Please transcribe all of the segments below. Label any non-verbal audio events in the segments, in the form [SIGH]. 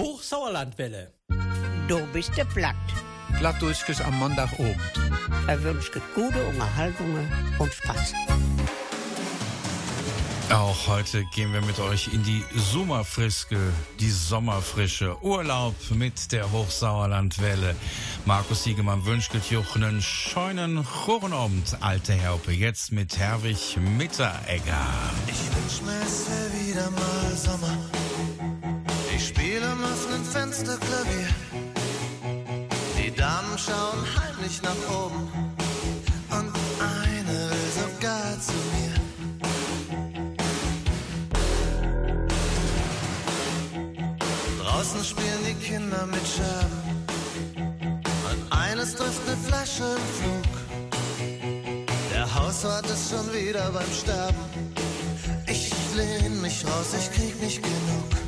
Hochsauerlandwelle. Du bist der Platt. Plattdeutsches am Montagabend. Er wünscht gute Unterhaltungen und Spaß. Auch heute gehen wir mit euch in die Sommerfriske, die Sommerfrische. Urlaub mit der Hochsauerlandwelle. Markus Siegemann wünscht euch einen scheunen Chorenabend, alte Herpe. Jetzt mit Herwig Mitteregger. Ich wünsch mir wieder mal Sommer. Ich spiele am offenen Fenster Klavier. Die Damen schauen heimlich nach oben. Und eine will sogar zu mir. Draußen spielen die Kinder mit Scherben. Und eines trifft eine Flasche im Flug. Der Hauswart ist schon wieder beim Sterben. Ich lehn mich raus, ich krieg nicht genug.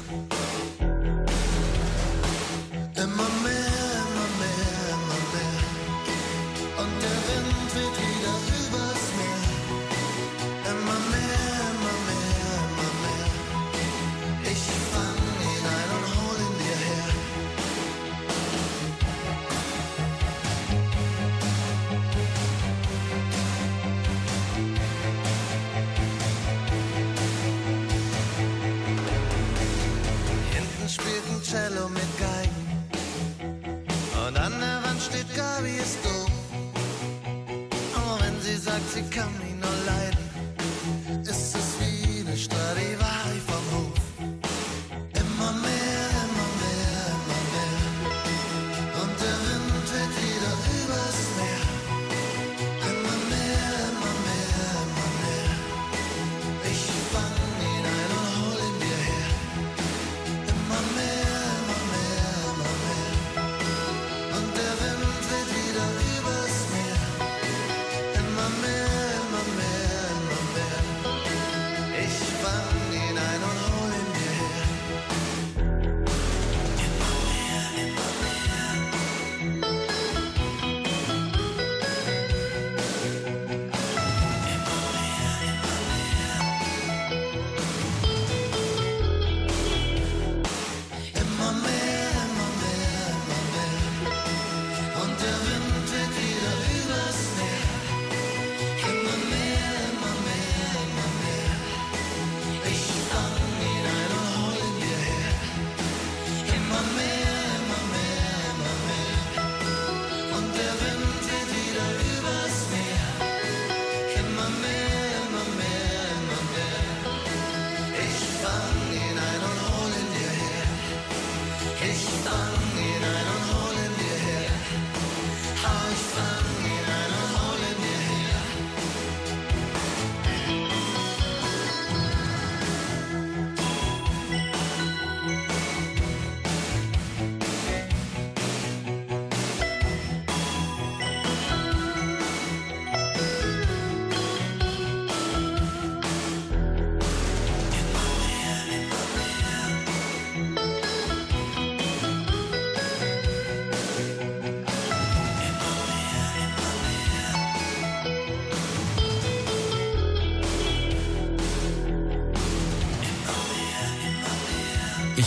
Sie sagt, sie kann mich nur leiden, ist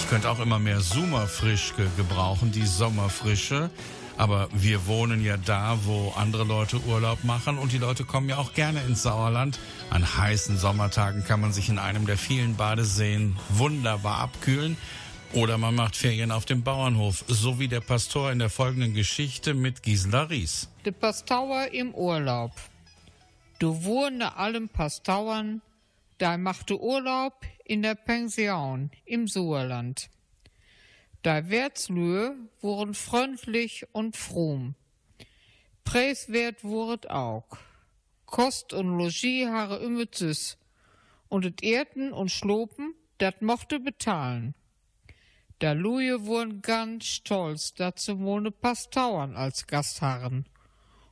Ich könnte auch immer mehr Sommerfrischke gebrauchen, die Sommerfrische. Aber wir wohnen ja da, wo andere Leute Urlaub machen und die Leute kommen ja auch gerne ins Sauerland. An heißen Sommertagen kann man sich in einem der vielen Badeseen wunderbar abkühlen. Oder man macht Ferien auf dem Bauernhof, so wie der Pastor in der folgenden Geschichte mit Gisela Ries. De Pastauer im Urlaub. Du wohne allem Pastauern, da machte Urlaub in der Pension im Sauerland. Da Wertslühe wurden freundlich und fromm. Preiswert wurdet auch. Kost und Logis haare immer süß. Und et Erden und Schlopen, dat mochte bezahlen. Da Luje wurden ganz stolz, dazu wohne Pastauern als Gastharren.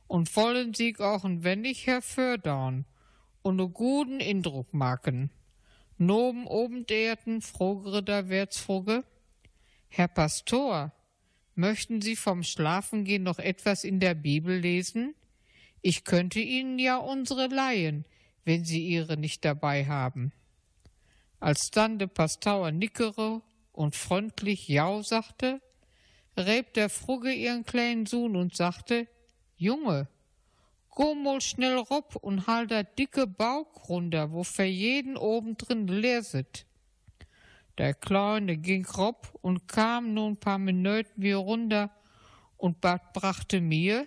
Und wollen sie auch ein wenig herfördern und ne guten Eindruck machen. Noben oben derten frogere da Wertsfroge. Herr Pastor, möchten Sie vom Schlafengehen noch etwas in der Bibel lesen? Ich könnte Ihnen ja unsere leihen, wenn Sie ihre nicht dabei haben. Als dann de Pastauer nickere und freundlich Jau sagte, räb der Frugge ihren kleinen Sohn und sagte, Junge, go mal schnell rob und hal der dicke Bauch runter, wo für jeden oben drin leer sit. Der Kleine ging rob und kam nun paar Minuten wie runter und Bad brachte mir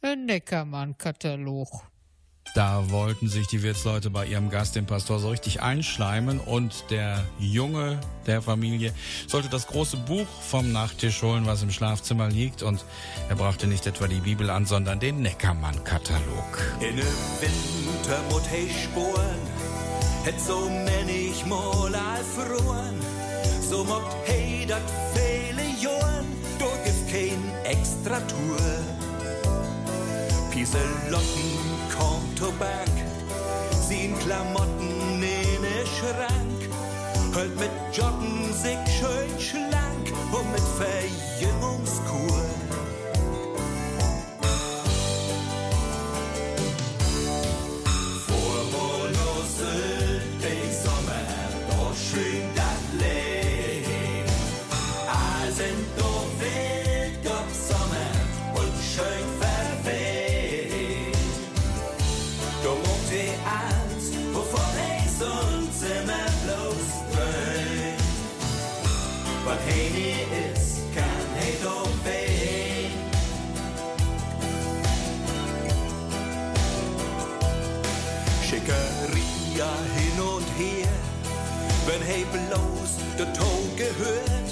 ein Neckermann-Katalog. Da wollten sich die Wirtsleute bei ihrem Gast, dem Pastor, so richtig einschleimen und der Junge der Familie sollte das große Buch vom Nachttisch holen, was im Schlafzimmer liegt und er brachte nicht etwa die Bibel an, sondern den Neckermann-Katalog. In dem Winter sporen, het so männig mal erfroren, so mocht he dat viele Joren, do gibt kein extra Tour. Pieselotten kommt Tobak, sien Klamotten in den Schrank, hält mit Jotten sich schön schlank und mit Verjüngungskur. Bloß der Ton gehört.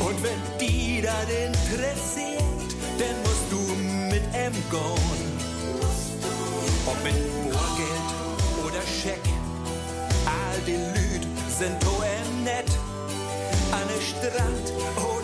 Und wenn die das interessiert, dann musst du mit em gehen. Ob mit Moorgeld oder Scheck, all die Lüd sind OM nett. An den Strand oder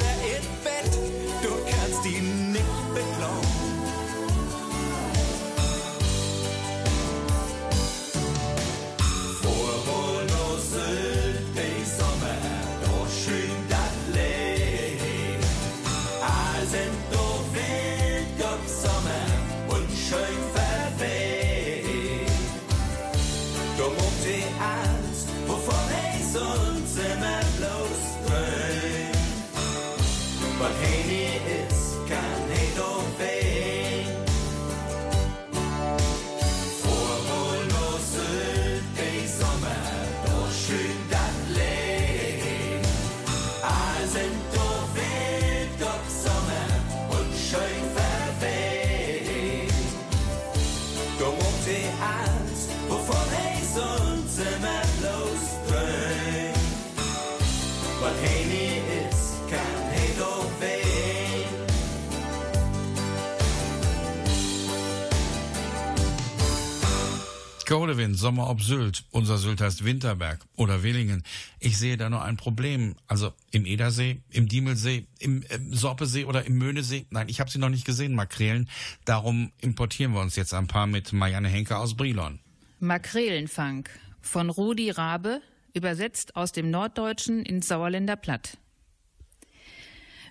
Godewind, Sommer ob Sylt. Unser Sylt heißt Winterberg oder Willingen. Ich sehe da nur ein Problem. Also im Edersee, im Diemelsee, im äh, Sorpesee oder im Möhnesee. Nein, ich habe sie noch nicht gesehen, Makrelen. Darum importieren wir uns jetzt ein paar mit Marianne Henke aus Brilon. Makrelenfang von Rudi Rabe, übersetzt aus dem Norddeutschen ins Sauerländer Platt.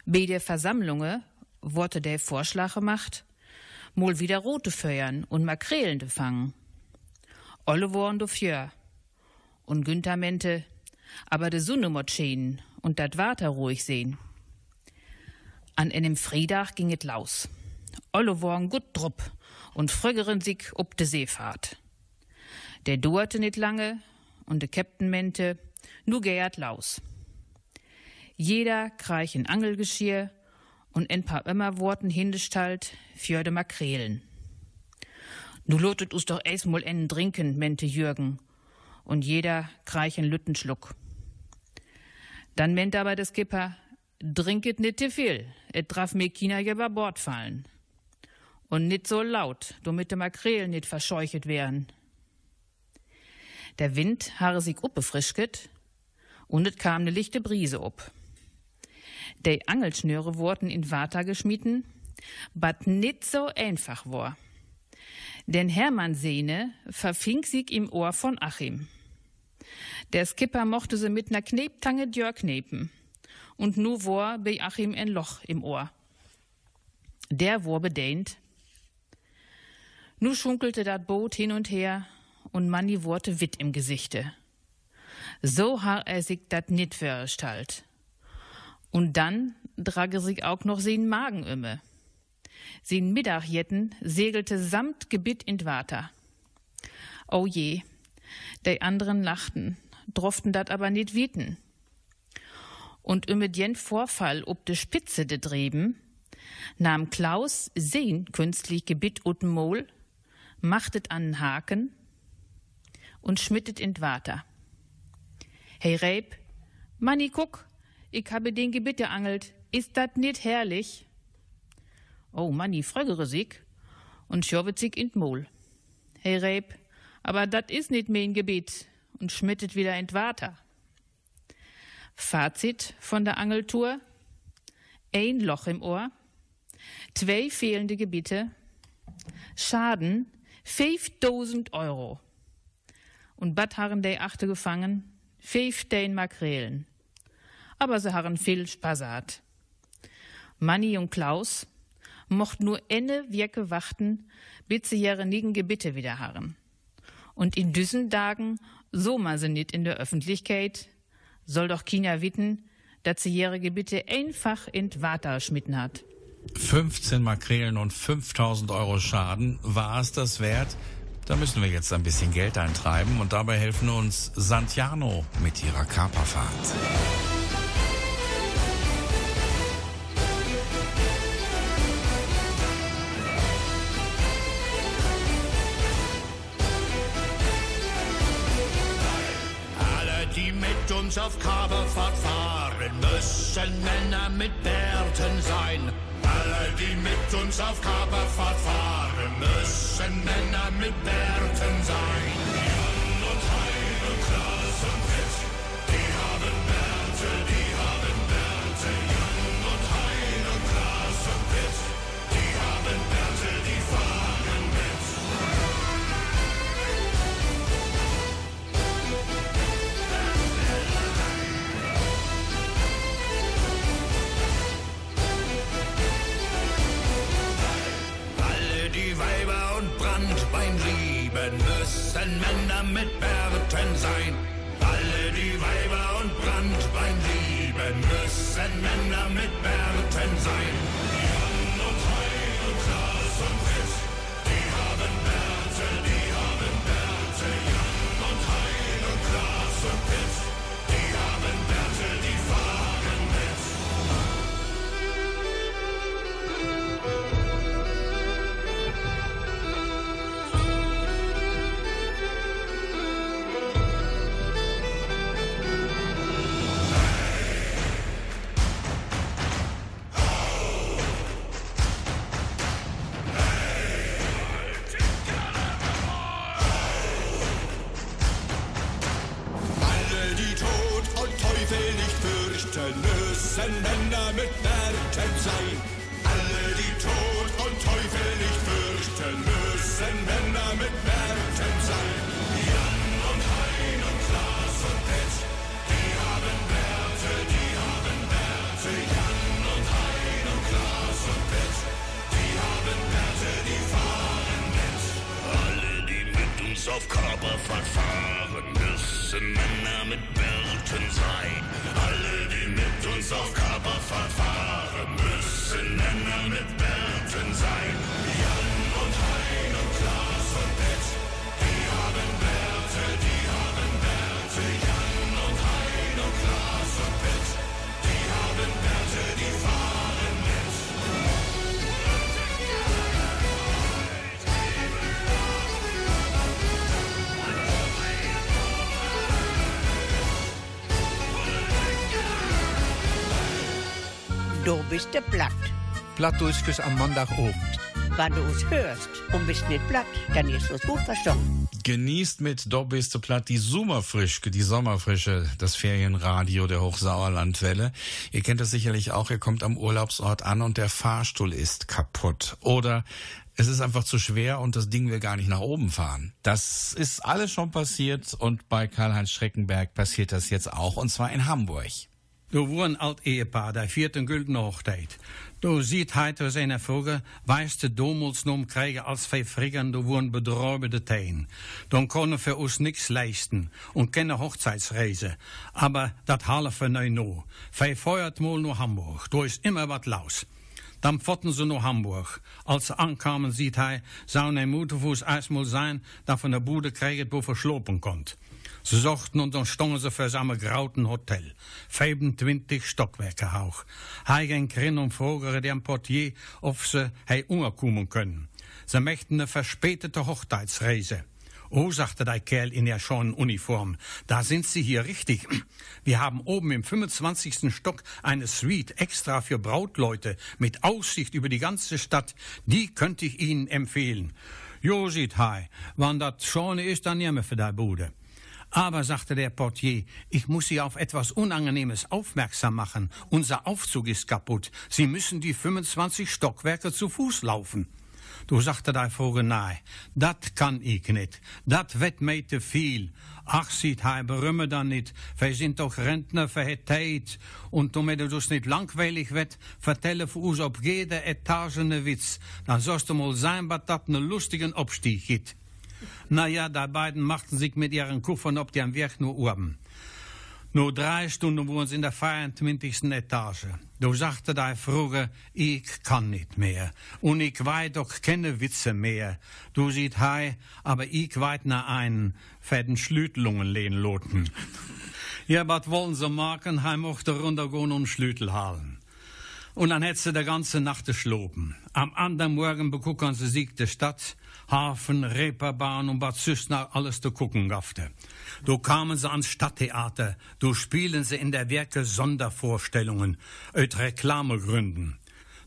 Bei der Versammlunge wurde der Vorschlag gemacht, mal wieder Rote fördern und Makrelen fangen. Olle do fjör. Und Günther mente, aber de Sonne mot scheen und dat Water ruhig sehen. An einem Friedach ging et laus. Olle worn gut drupp und fröggeren sich ob de Seefahrt. Der dauerte nicht lange und der Käpt'n mente, nu gärt laus. Jeder kreich in Angelgeschirr und ein paar Ömmerworten hingestalt für de Makrelen. Nu lotet us doch eis mal en trinken, mente Jürgen, und jeder kreich en Lüttenschluck. Dann ment aber der Skipper, trinket nit te viel, et drauf mir China über Bord fallen. Und nit so laut, damit de Makrelen nit verscheuchet wären. Der Wind habe sich uppefrischket und es kam ne lichte Brise up. De Angelschnüre wurden in Water geschmieden, bat nit so einfach war. Denn Hermann Sehne verfing sich im Ohr von Achim. Der Skipper mochte sie mit ner Kneptange djör knepen. Und nu war bei Achim ein Loch im Ohr. Der war bedehnt. Nu schunkelte dat Boot hin und her und Manni wurde witt im Gesichte. So har er sich dat nit vorgestellt. Und dann drage sich auch noch sein Magen ümme. Sein Mittagjetten segelte samt Gebiet in Water. Oh je, de anderen lachten, droften dat aber nit wieten. Und ümme den Vorfall ob de Spitze de Dreben, nahm Klaus sein künstlich Gebiet ut'n Mol, machtet an Haken und schmittet in Water. Hey Reib, Manni, guck, ich habe den Gebitte angelt, ist dat nit herrlich? Oh, Manni, frögere sich und schowet sich in Mol. Hey Reib, aber dat is nit mein Gebiet und schmittet wieder in Water. Fazit von der Angeltour. Ein Loch im Ohr, zwei fehlende Gebiete, Schaden 5000 Euro. Und Bad haben die achte gefangen, 15 Makrelen. Aber sie haben viel Spaßat. Manni und Klaus mocht nur enne Wirke warten, bis sie ihre nigen Gebiete wieder. Und in düssen Tagen, so ma sie nit in der Öffentlichkeit, soll doch China witten, dass sie ihre Gebiete einfach in Water schmitten hat. 15 Makrelen und 5000 Euro Schaden. War es das wert? Da müssen wir jetzt ein bisschen Geld eintreiben und dabei helfen uns Santiano mit ihrer Kaperfahrt. Mit Bärten sein. Alle, die mit uns auf Kaperfahrt fahren, müssen Männer mit Bärten sein. Müssen Männer mit Bärten sein. Alle die Weiber und Brandbein lieben, müssen Männer mit Bärten sein. Jan und Hein und Klaas und Pitt, Du bist der Platt. Plattdeutsches am Montagabend. Wenn du uns hörst und bist nicht platt, dann ist es gut verstanden. Genießt mit Do bist du platt die Sommerfrischke, die Sommerfrische, das Ferienradio der Hochsauerlandwelle. Ihr kennt das sicherlich auch, ihr kommt am Urlaubsort an und der Fahrstuhl ist kaputt. Oder es ist einfach zu schwer und das Ding will gar nicht nach oben fahren. Das ist alles schon passiert und bei Karl-Heinz Schreckenberg passiert das jetzt auch und zwar in Hamburg. Du woen alt Ehepaar, der vierten gülden Hochzeit. Du sieht heute seine Frage, weißt du damals noch kriegen als zwei Friggern, du woen bedräubende Teen. Dann können wir uns nichts leisten und keine Hochzeitsreise. Aber dat halen wir neu no. Wij feuert mal nach Hamburg, da ist immer wat los. Dann fotten sie nach Hamburg. Als sie ankamen, sieht zou een Motorfuß erstmal sein, dat von der Bude kriegt, wo verschlopen kommt. Sie suchten und dann standen sie für einem grauten Hotel. 25 Stockwerke hoch. Hij ging rein und fragte den Portier, ob sie hei umkommen können. Sie möchten eine verspätete Hochzeitsreise. Oh, sagte der Kerl in der schonen Uniform, da sind Sie hier richtig. [CLEARS THROAT] Wir haben oben im 25. Stock eine Suite extra für Brautleute mit Aussicht über die ganze Stadt. Die könnte ich Ihnen empfehlen. Jo, sieht hei, wann dat schon ist, dann nehmen für die Bude. Aber, sagte der Portier, ich muss Sie auf etwas Unangenehmes aufmerksam machen. Unser Aufzug ist kaputt. Sie müssen die 25 Stockwerke zu Fuß laufen. Du sagte der Vogel nein, dat kann ich nicht. Dat wird mir te viel. Ach, sieht hij, berümme dan niet. Wij sind doch Rentner für het tijd. Und damit dus nicht langweilig wird, vertelle für uns op jede Etage ne Witz. Dann sollst du mal sein, was dat ne lustigen Abstieg gibt. Na ja, die beiden machten sich mit ihren Kuffern ob die am Werk nur oben. Nur drei Stunden waren sie in der 25. Etage. Du sagte der Frage, ich kann nicht mehr. Und ich weiß doch keine Witze mehr. Du sieht hei, aber ich weiß na einen, für den Schlütelungen lehnen loten. [LAUGHS] ja, was wollen sie machen? Hij mochte runtergehen und Schlütel halen. Und dann hätte sie die ganze Nacht geschlopen. Am anderen Morgen begucken sie sich die Stadt, Hafen, Reeperbahn und sonst noch alles zu gucken gaffte. Du kamen sie ans Stadttheater, du spielen sie in der Werke Sondervorstellungen, uit Reklamegründen.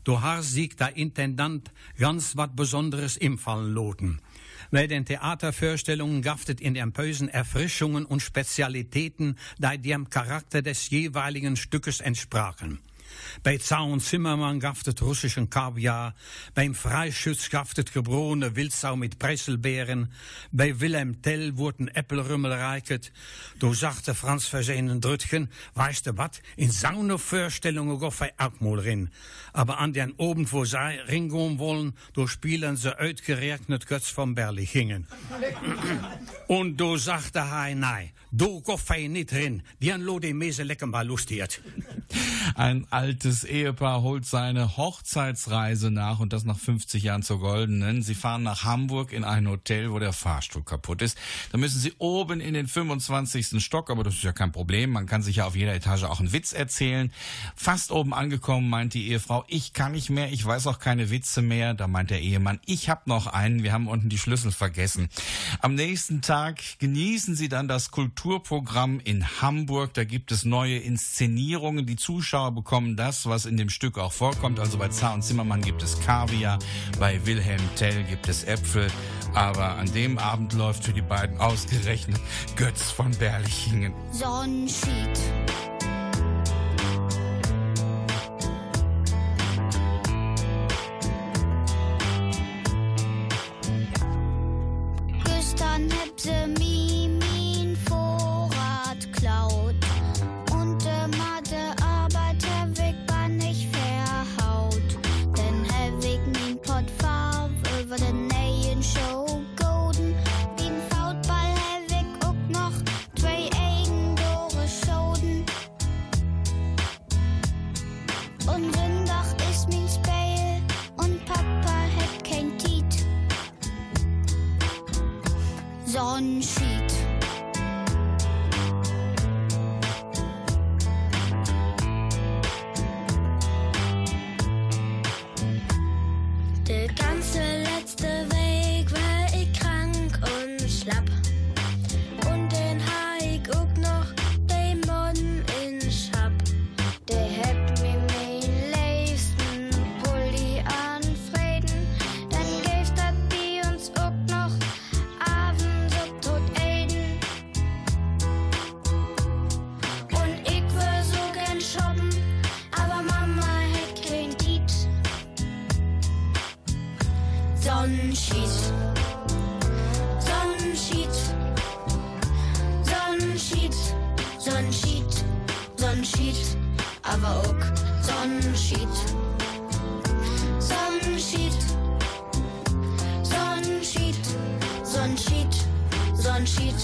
Du har sieg der Intendant ganz wat Besonderes im Fallen loten. Bei den Theatervorstellungen gaftet in den Pösen Erfrischungen und Spezialitäten, die dem Charakter des jeweiligen Stückes entsprachen. Bei Zaun Zimmermann gaftet russischen Kaviar, beim Freischütz gaftet gebrone Wildsau mit Preiselbeeren, bei Wilhelm Tell wurden Äppelrümmel reiket. Du sagte Franz Versehnen Drütchen, weißt du wat, in saune Vorstellungen goff hij auch mal rin. Aber an den Abend, wo sie ringehen wollen, du spielen sie uitgeregnet Götz von Berlichingen. [LAUGHS] Und du sagte hij, nein, du goff hij nicht rin, die an Lode Mese lecken mal lustiert. [LAUGHS] Ein altes Ehepaar holt seine Hochzeitsreise nach und das nach 50 Jahren zur Goldenen. Sie fahren nach Hamburg in ein Hotel, wo der Fahrstuhl kaputt ist. Da müssen sie oben in den 25. Stock, aber das ist ja kein Problem. Man kann sich ja auf jeder Etage auch einen Witz erzählen. Fast oben angekommen meint die Ehefrau, ich kann nicht mehr, ich weiß auch keine Witze mehr. Da meint der Ehemann, ich hab noch einen, wir haben unten die Schlüssel vergessen. Am nächsten Tag genießen sie dann das Kulturprogramm in Hamburg. Da gibt es neue Inszenierungen. Die Zuschauer bekommen das, was in dem Stück auch vorkommt. Also bei Zar und Zimmermann gibt es Kaviar, bei Wilhelm Tell gibt es Äpfel. Aber an dem Abend läuft für die beiden ausgerechnet Götz von Berlichingen. Sonnenschied. Sonnenschied. Sonnenschied. Sonnenschied. Sonnenschied. Sonnenschied. aber auch Sonnenschied. Sonnenschied. Sonnenschied. Sonnenschied. Sonnenschied,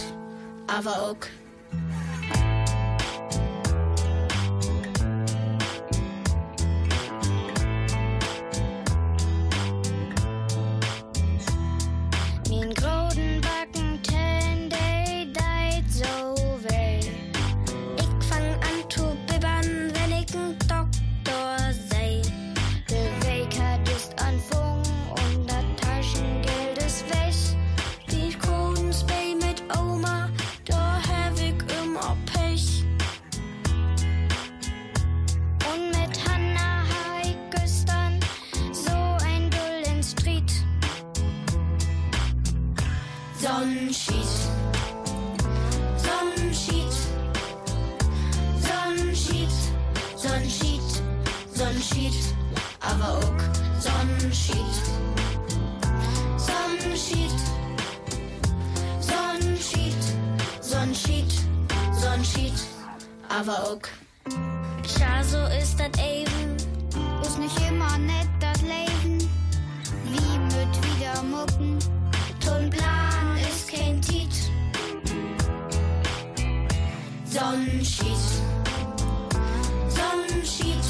aber auch. Nicht das Leben. Wie mit wieder Mucken. Ist kein Tiet. Sonnenschied. Sonnenschied.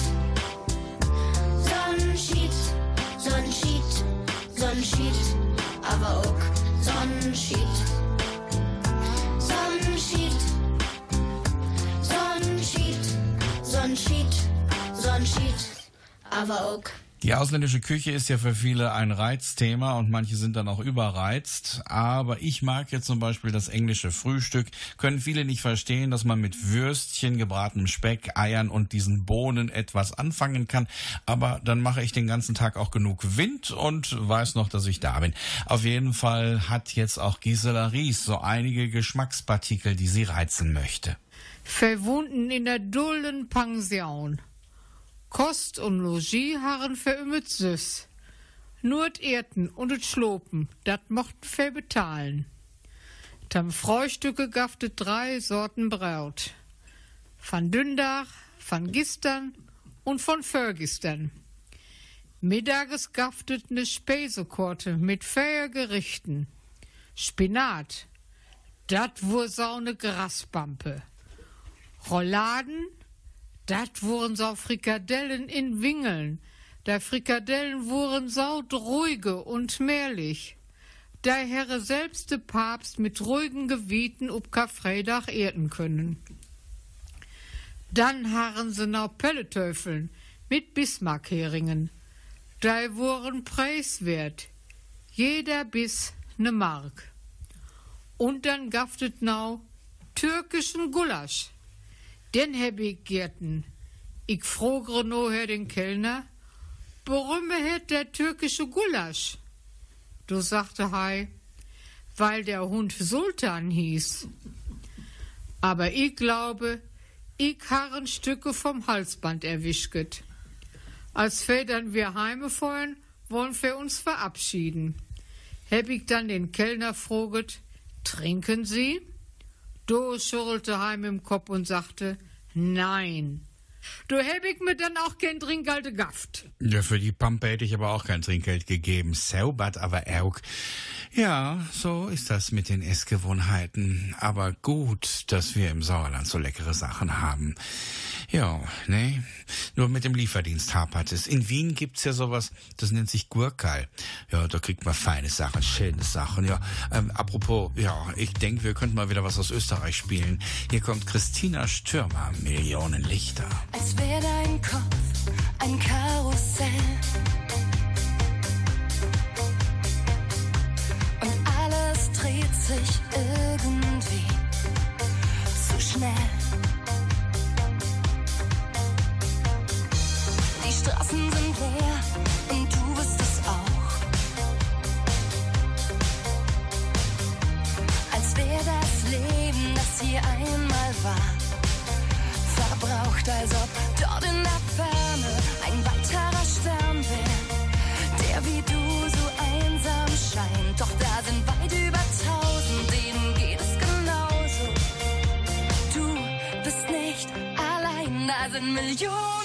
Sonnenschied. Sonnenschied. Aber auch Sonnenschied. Sonnenschied. Sonnenschied. Sonnenschied. Sonnenschied. Aber auch. Die ausländische Küche ist ja für viele ein Reizthema und manche sind dann auch überreizt. Aber ich mag jetzt zum Beispiel das englische Frühstück. Können viele nicht verstehen, dass man mit Würstchen, gebratenem Speck, Eiern und diesen Bohnen etwas anfangen kann. Aber dann mache ich den ganzen Tag auch genug Wind und weiß noch, dass ich da bin. Auf jeden Fall hat jetzt auch Gisela Ries so einige Geschmackspartikel, die sie reizen möchte. Verwunden in der dullen Pension. Kost und Logis harren verümmert süß. Nur d Erden und d Schlopen, dat mochten ver betalen. Tam Frühstücke gaftet drei Sorten Braut. Van Dündach, van Gistern und von Förgistern. Mittages gaftet ne Spesekorte mit vier Gerichten. Spinat, dat wur saune Grasbampe. Rolladen, dat wurden so Frikadellen in Wingeln. Da Frikadellen wurden so ruhige und mehrlich. Da Herre selbst de Papst mit ruhigen Gebieten ob Karfreitag erden können. Dann harren se noch Pelletöffeln mit Bismarckheringen. Da wurden preiswert. Jeder bis ne Mark. Und dann gaftet nau türkischen Gulasch. Den heb ich gärten. Ich frogere no Herr den Kellner, warum hätt der türkische Gulasch? Du sagte hei, weil der Hund Sultan hieß. Aber ich glaube, ich harren Stücke vom Halsband erwischget. Als Federn wir heimefeuern, wollen wir uns verabschieden. Heb ich dann den Kellner froget, trinken Sie? Do schüttelte Heim im Kopf und sagte, nein. Du ich mir dann auch kein Trinkgeld gafft. Ja, für die Pampe hätte ich aber auch kein Trinkgeld gegeben. Saubert aber auch. Ja, so ist das mit den Essgewohnheiten. Aber gut, dass wir im Sauerland so leckere Sachen haben. Ja, ne? Nur mit dem Lieferdienst hapert es. In Wien gibt's ja sowas, das nennt sich Gurkal. Ja, da kriegt man feine Sachen, schöne Sachen. Ja, ähm, apropos, ja, ich denke, wir könnten mal wieder was aus Österreich spielen. Hier kommt Christina Stürmer, Millionen Lichter. Als wär dein Kopf ein Karussell. Und alles dreht sich irgendwie zu schnell. Die Straßen sind leer als ob dort in der Ferne ein weiterer Stern wäre, der wie du so einsam scheint. Doch da sind weit über tausend, denen geht es genauso. Du bist nicht allein, da sind Millionen.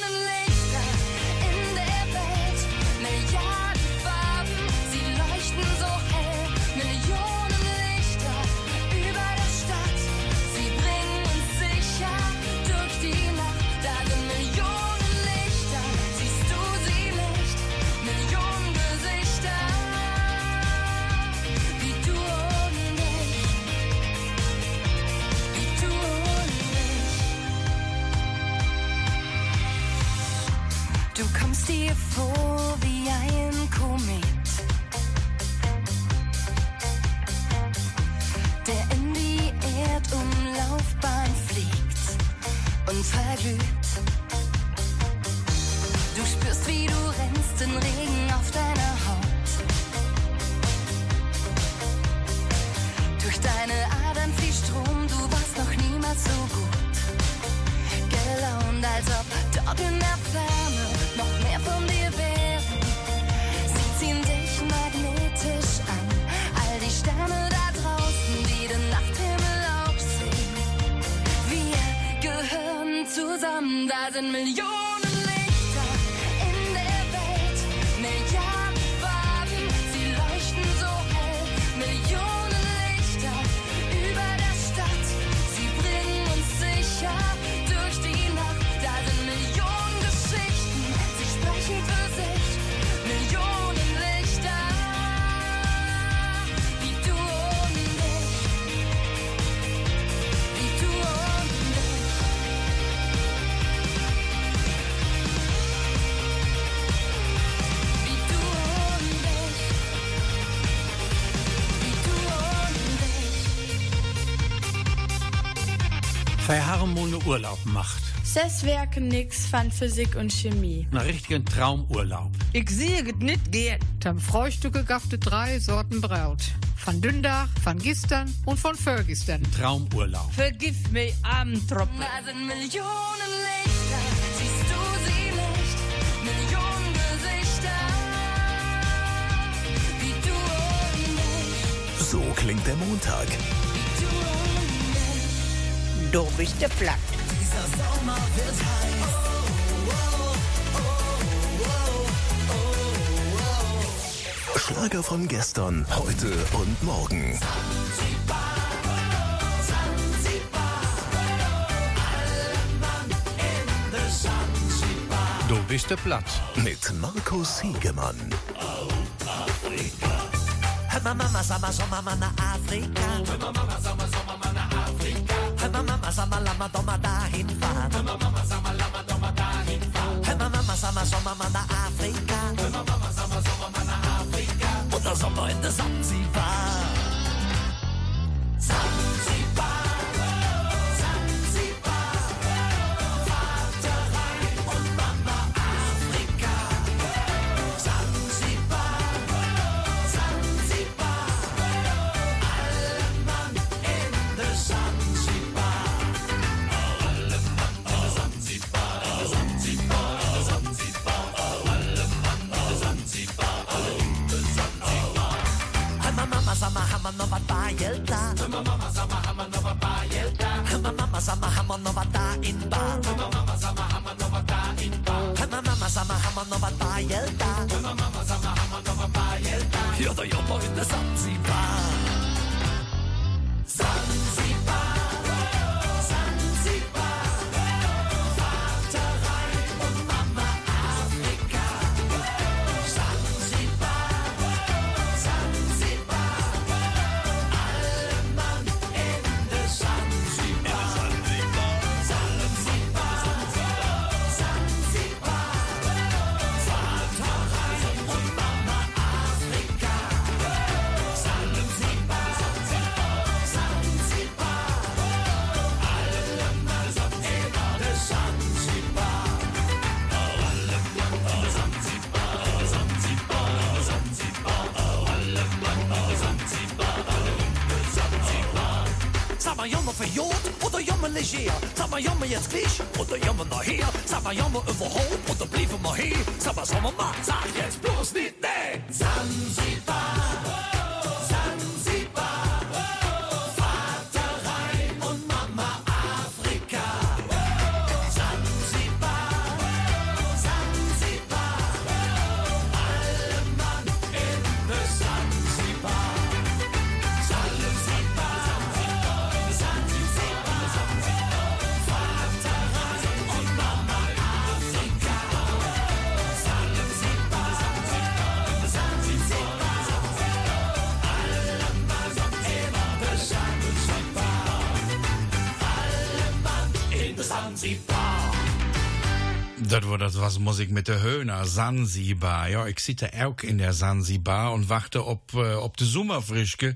You. hundratusen miljoner Sesswerken nix, von Physik und Chemie. Na, richtigen Traumurlaub. Ich sehe get nit geht. Am Frühstücke gaffte drei Sorten Braut. Von Dündach, von Gistern und von vergestern. Traumurlaub. Vergib mir, Abendtruppe. Da sind Millionen Lichter, siehst du sie nicht? Millionen Gesichter, wie du und ich. So klingt der Montag. Du, du bist der Platt. Schlager von gestern, heute und morgen. Du bist der Platz Mit Markus Siegemann. Hör mal Mama, sag mal Sommer, Mama, Afrika. Hör mal Mama, sag mal Sommer. mama sama lama toma da hinfa. Mama mama sama lama toma da hinfa. Mama mama sama so mama da Afrika. Mama mama sama so mama da Afrika. Und das Sommer in der Sansibar. como novata maar jammer jetzt Klisch und der Jammer nou nachher, sag mal jammer über Hope blieven der hier. mal he, sag mal sommer mal, sag jetzt bloß nicht war das was Musik mit der Höhner, Sansibar. Ja, ich sitte auch in der Sansibar und warte, ob, äh, ob die Sommerfrischke.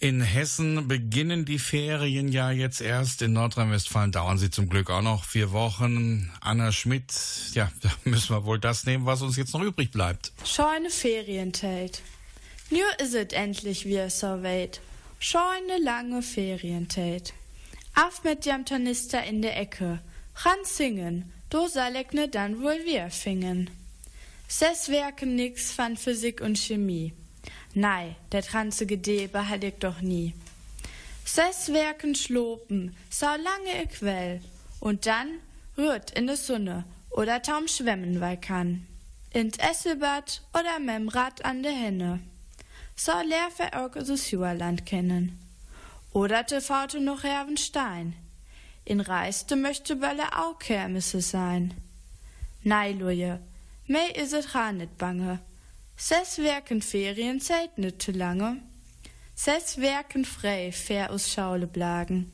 In Hessen beginnen die Ferien ja jetzt erst. In Nordrhein-Westfalen dauern sie zum Glück auch noch vier Wochen. Anna Schmidt, ja, [LAUGHS] da müssen wir wohl das nehmen, was uns jetzt noch übrig bleibt. Scheune Ferientate. Nur is it endlich wie so weit. Scheune lange Ferientate. Auf mit dem Tornister in der Ecke. Ran singen. Do Salegne dann wohl wir fingen. Ses werken nix von Physik und Chemie. Nei, der transe Gedebe halt ich doch nie. Ses werken schlopen, sau lange ich will. Und dann rührt in de Sonne oder taum schwemmen weil kann. Ins Esselbad oder mem Rad an de Henne. So leer für auch das Juerland kennen. Oder te faute noch Hervenstein. In Reiste möchte Bölle auch Kermisse sein. Nei, Luje, mei is het gar net bange. Ses werken Ferien zählt net te lange. Ses werken frei, fair aus Schaule blagen.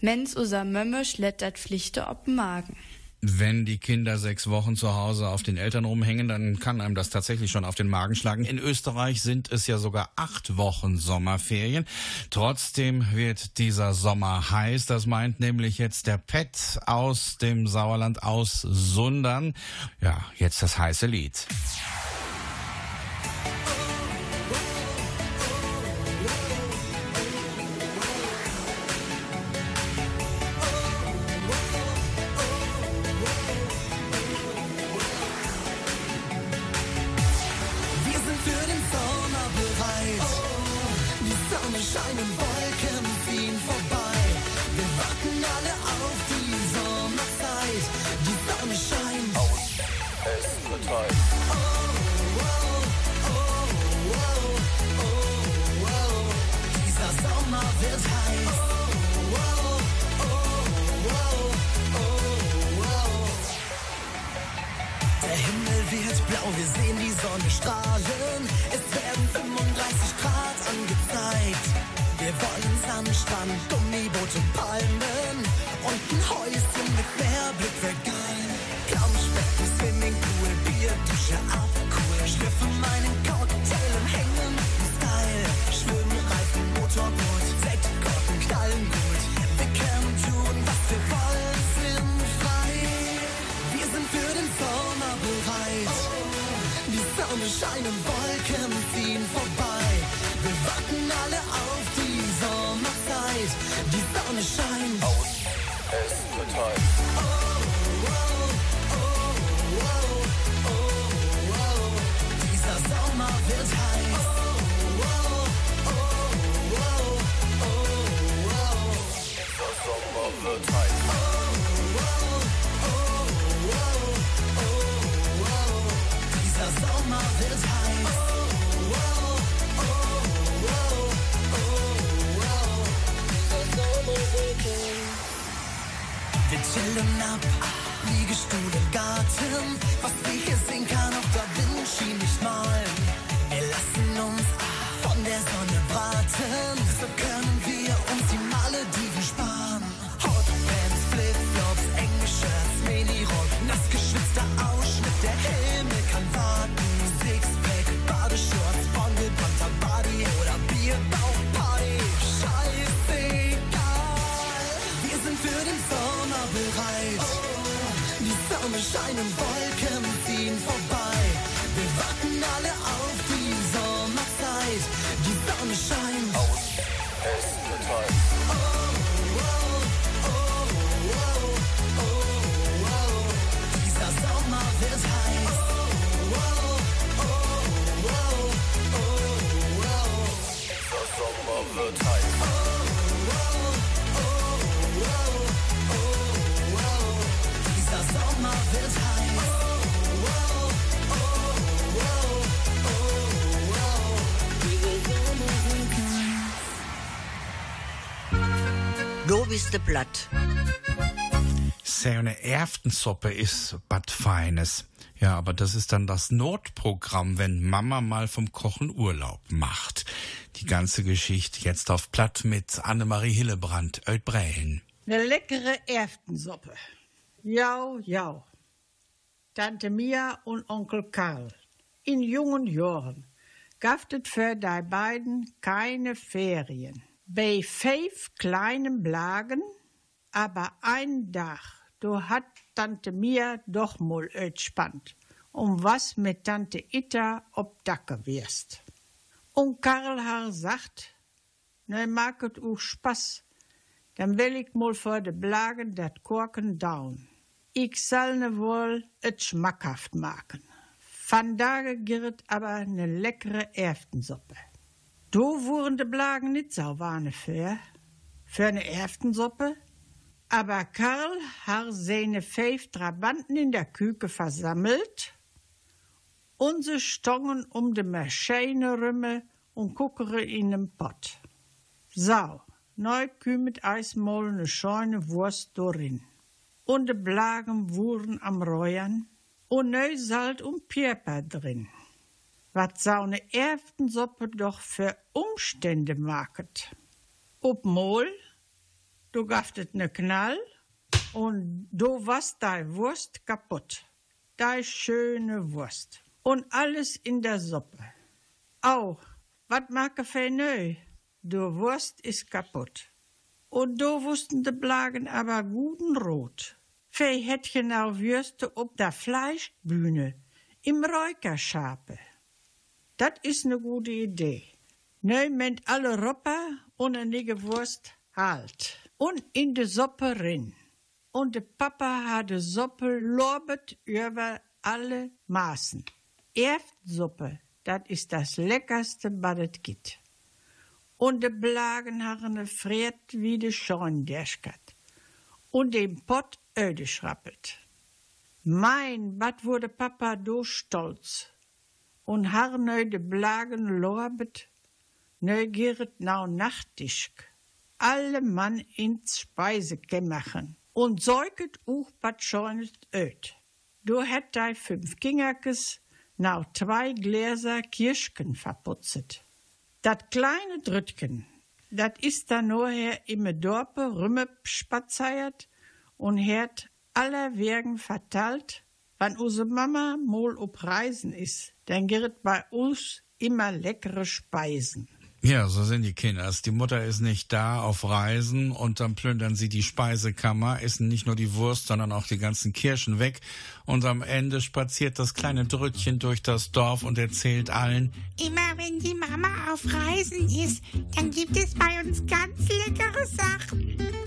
Mens user Mömme schlettert Pflichte op Magen. Wenn die Kinder sechs Wochen zu Hause auf den Eltern rumhängen, dann kann einem das tatsächlich schon auf den Magen schlagen. In Österreich sind es ja sogar acht Wochen Sommerferien. Trotzdem wird dieser Sommer heiß. Das meint nämlich jetzt der Pet aus dem Sauerland aus Sundern. Ja, jetzt das heiße Lied. Sehen die Sonne strahlen. Du bist de platt. So eine Erftensuppe ist Bad Feines. Ja, aber das ist dann das Notprogramm, wenn Mama mal vom Kochen Urlaub macht. Die ganze Geschichte jetzt auf Platt mit Annemarie Hillebrand, Oetbrellen. Eine leckere Erftensuppe. Ja, ja. Tante Mia und Onkel Karl. In jungen Jahren gab es für die beiden keine Ferien. Bei fünf kleinen Blagen, aber ein Tag, du hat Tante Mia doch mal entspannt, um was mit Tante Itta ob Dacke wirst. Und Karl har sagt, ne mag het auch Spaß, dann will ich mal vor de Blagen dat Korken down. Ich soll ne wohl et schmackhaft machen. Vandaag girt aber ne leckere Erftensuppe. Du wurden de Blagen nicht so warne für, für ne Erftensuppe, aber Karl hat seine fünf Trabanten in der Küche versammelt und sie stongen um de Maschine rümme und guckere in den Pott. So, neu kümmet eismol ne scheune Wurst dorin. Und de Blagen wurden am Räuern und neu Salt und Pieper drin. Wat sau ne Erftensuppe doch für Umstände maket. Ob Mol, du gaftet ne Knall und du warst dei Wurst kaputt. Dei schöne Wurst. Und alles in der Suppe. Auch, wat make für neu? Du Wurst ist kaputt. Und du wussten de Blagen aber guten Rot. Fei het genau Würste ob der Fleischbühne im Räukerschape. Dat is ne gute Idee. Neu ment alle Ropper und eine Wurst halt. Und in de Suppe rin. Und de Papa hat de Suppe lobet über alle Maßen. Erftsuppe, dat is das leckerste, was het gibt. Und de Blagen friert wie de Schornderschkat. Und den Pott öde schrappelt. Mein, wat wurde Papa do stolz. Und har neu de Blagen lobet, neugierig nau Nachtischk. Alle Mann ins Speisekämmerchen. Und säuget uch bat schornet öd. Du hätt dei fünf Kingerkes, nau zwei Gläser Kirschken verputzet. Dat kleine Drütken, dat ist da noher im Dorpe rümme spaziert und hert aller Wegen verteilt, wann use Mama mol ob Reisen is, dann girt bei uns immer leckere Speisen. Ja, so sind die Kinders. Die Mutter ist nicht da auf Reisen und dann plündern sie die Speisekammer, essen nicht nur die Wurst, sondern auch die ganzen Kirschen weg. Und am Ende spaziert das kleine Drüttchen durch das Dorf und erzählt allen, Immer wenn die Mama auf Reisen ist, dann gibt es bei uns ganz leckere Sachen.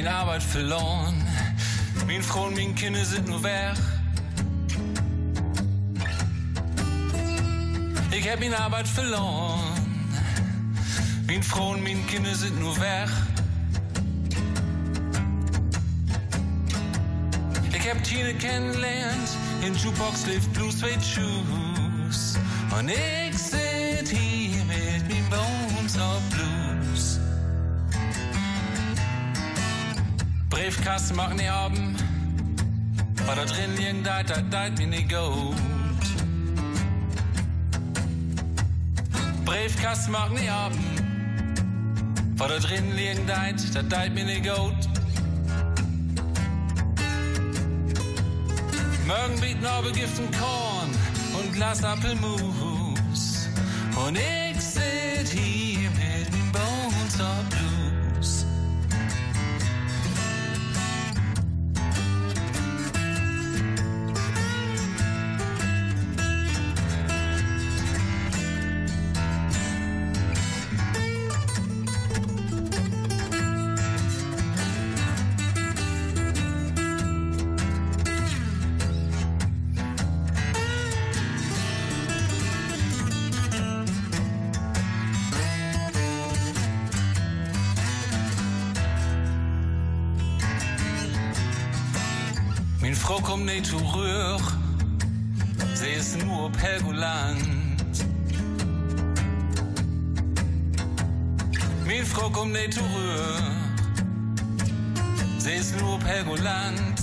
Min Arbeit verloren. Min Frau und min Kinder sind nur weg. Ich hab min Arbeit verloren. Min Frau und min Kinder sind nur weg. Ich hab Tine kennengelernt, in Jukebox lebt Blue Suede Shoes. Und ich sit hier Briefkasten mag nie haben, weil da drin liegen deit, deit, mir nicht gut. Briefkasten mag nie haben, weil da drin liegen deit, deit, deit mir nicht gut. Morgen bieten aber Giften Korn und Glas Apfelmus. Und ich sit hier Kommt nicht zurück, sie ist nur auf Helgoland. Kommt nicht zurück, sie ist nur auf Helgoland.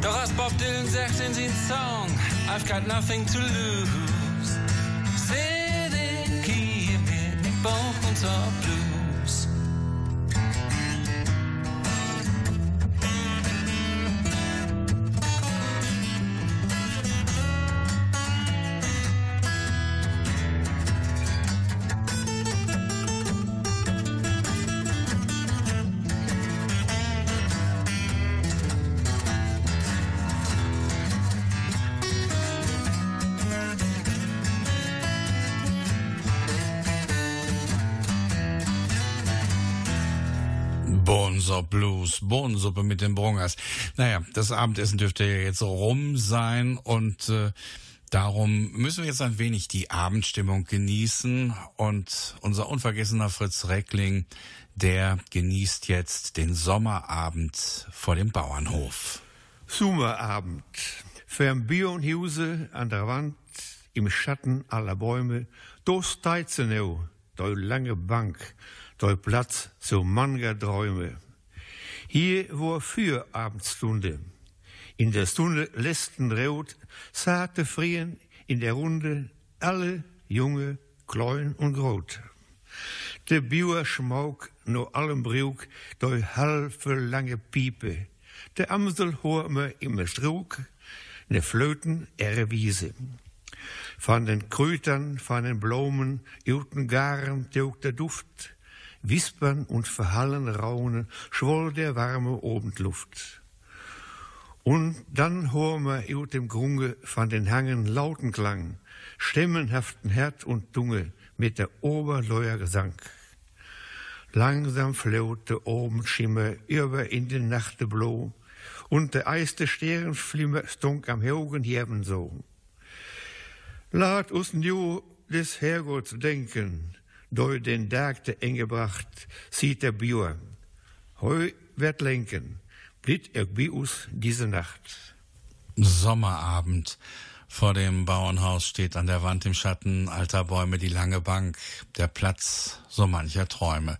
Doch als Bob Dylan sagt in seinem Song, I've got nothing to lose. Sitting here mit den Bones of Blues. Blues, Bohnensuppe mit den Brungers. Naja, das Abendessen dürfte ja jetzt rum sein und äh, darum müssen wir jetzt ein wenig die Abendstimmung genießen und unser unvergessener Fritz Reckling, der genießt jetzt den Sommerabend vor dem Bauernhof. Sommerabend. Fern Bionhuse an der Wand, im Schatten aller Bäume, do Steizenau, do lange Bank, do Platz zu mancher Träume. Hier war für Abendstunde. In der Stunde letzten Raut saate Frien in der Runde alle junge, klein und grot. De Bauer schmauk no allem Brug durch halfe lange Piepe. De Amsel hoor me immer Strug, ne Flöten ihre Wiese. Van den Kräutern, van den Blumen, juten Garen taugt der Duft. Wispern und verhallen Raunen schwoll der warme Abendluft. Und dann hör me ut dem Grunge van den Hangen lauten Klang, stemmenhaften Herd und Dunge mit der Oberleuer Gesang. Langsam float der Abendschimmer über in den Nachte blau, und der eiste Sternflimmer stunk am Haugen Heaven so. Laat uns nu des Herrgotts denken, durch den Tag der Engebracht, sieht der Björ. Heu wird lenken, blitt er bei uns diese Nacht. Sommerabend. Vor dem Bauernhaus steht an der Wand im Schatten alter Bäume die lange Bank, der Platz so mancher Träume.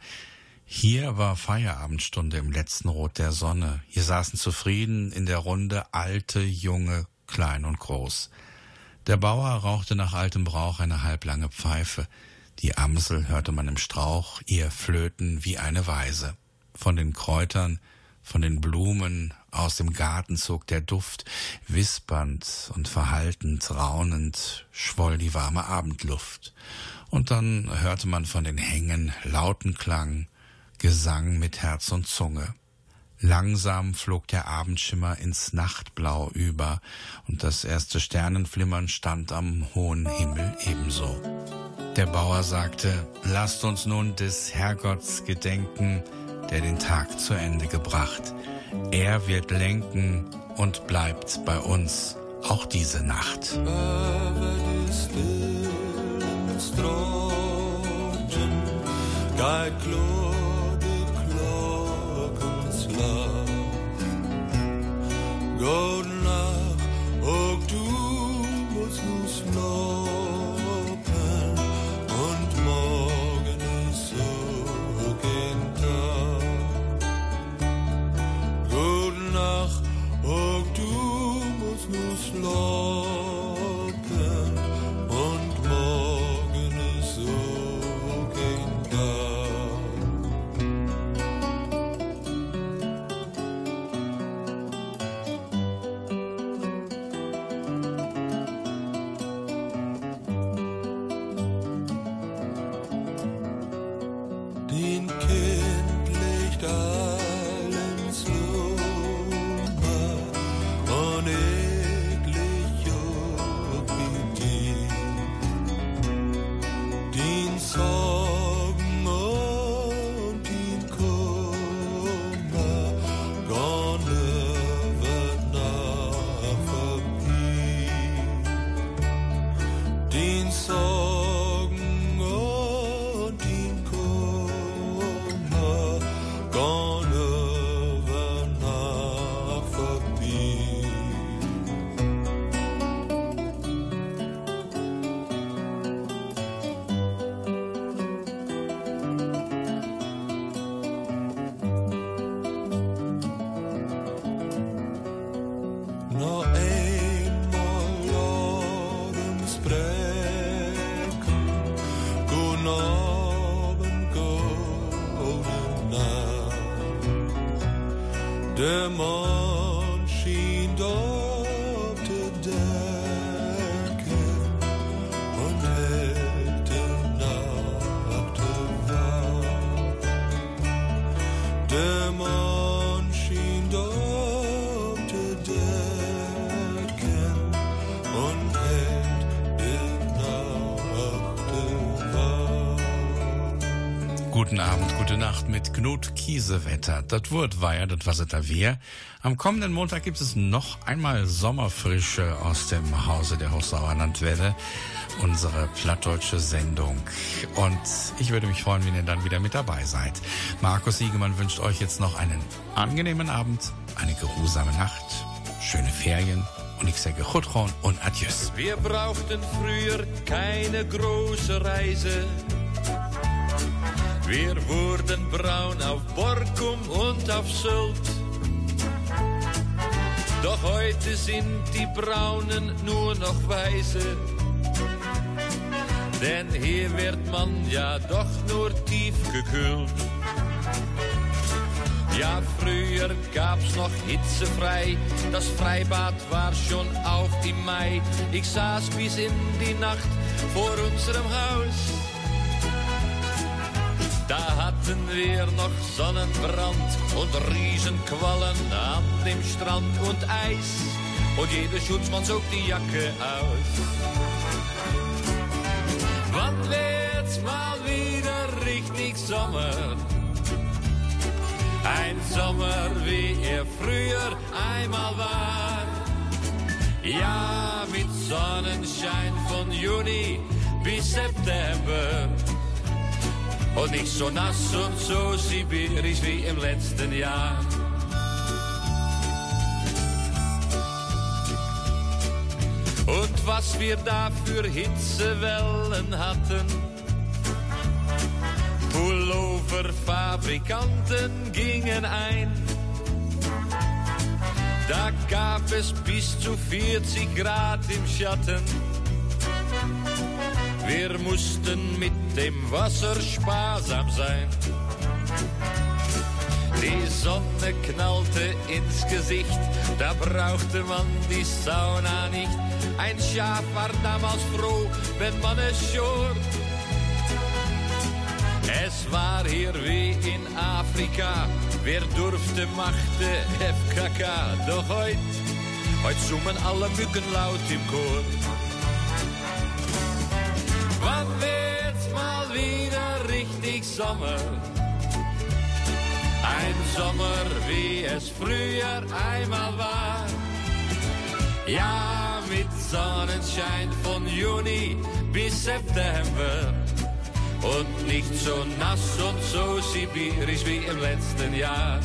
Hier war Feierabendstunde im letzten Rot der Sonne. Hier saßen zufrieden in der Runde alte, junge, klein und groß. Der Bauer rauchte nach altem Brauch eine halblange Pfeife. Die Amsel hörte man im Strauch, ihr flöten wie eine Weise. Von den Kräutern, von den Blumen, aus dem Garten zog der Duft, wispernd und verhaltend, raunend schwoll die warme Abendluft. Und dann hörte man von den Hängen lauten Klang, Gesang mit Herz und Zunge. Langsam flog der Abendschimmer ins Nachtblau über, und das erste Sternenflimmern stand am hohen Himmel ebenso. Der Bauer sagte, lasst uns nun des Herrgotts gedenken, der den Tag zu Ende gebracht. Er wird lenken und bleibt bei uns auch diese Nacht. Guide klode love. Go liegt Kiesewetter. Das Wort war ja, das was da wär. Am kommenden Montag gibt es noch einmal Sommerfrische aus dem Hause der Hochsauerlandwelle, unsere plattdeutsche Sendung. Und ich würde mich freuen, wenn ihr dann wieder mit dabei seid. Markus Siegemann wünscht euch jetzt noch einen angenehmen Abend, eine geruhsame Nacht, schöne Ferien und ich sage Chutron und Adieus. Wir brauchten früher keine große Reise. Wir wurden braun auf Borkum und auf Sylt. Doch heute sind die Braunen nur noch weiße. Denn hier wird man ja doch nur tief gekühlt. Ja, früher gab's noch hitzefrei. Das Freibad war schon auf im Mai. Ich saß bis in die Nacht vor unserem Haus. Da hatten wir noch Sonnenbrand und Riesenquallen an dem Strand und Eis. Und jeder Schutzmann zog die Jacke aus. Wann wird's mal wieder richtig Sommer? Ein Sommer, wie er früher einmal war. Ja, mit Sonnenschein von Juni bis September. Und nicht so nass und so sibirisch wie im letzten Jahr. Und was wir da für Hitzewellen hatten. Pulloverfabrikanten gingen ein. Da gab es bis zu 40 Grad im Schatten. Wir mussten mit dem Wasser sparsam sein. Die Sonne knallte ins Gesicht, da brauchte man die Sauna nicht. Ein Schaf war damals froh, wenn man es schort. Es war hier wie in Afrika, wer durfte, machte FKK. Doch heut, heut summen alle Mücken laut im Chor. Wann wird Sommer. Ein Sommer, wie es früher einmal war. Ja, mit Sonnenschein von Juni bis September. Und nicht so nass und so sibirisch wie im letzten Jahr.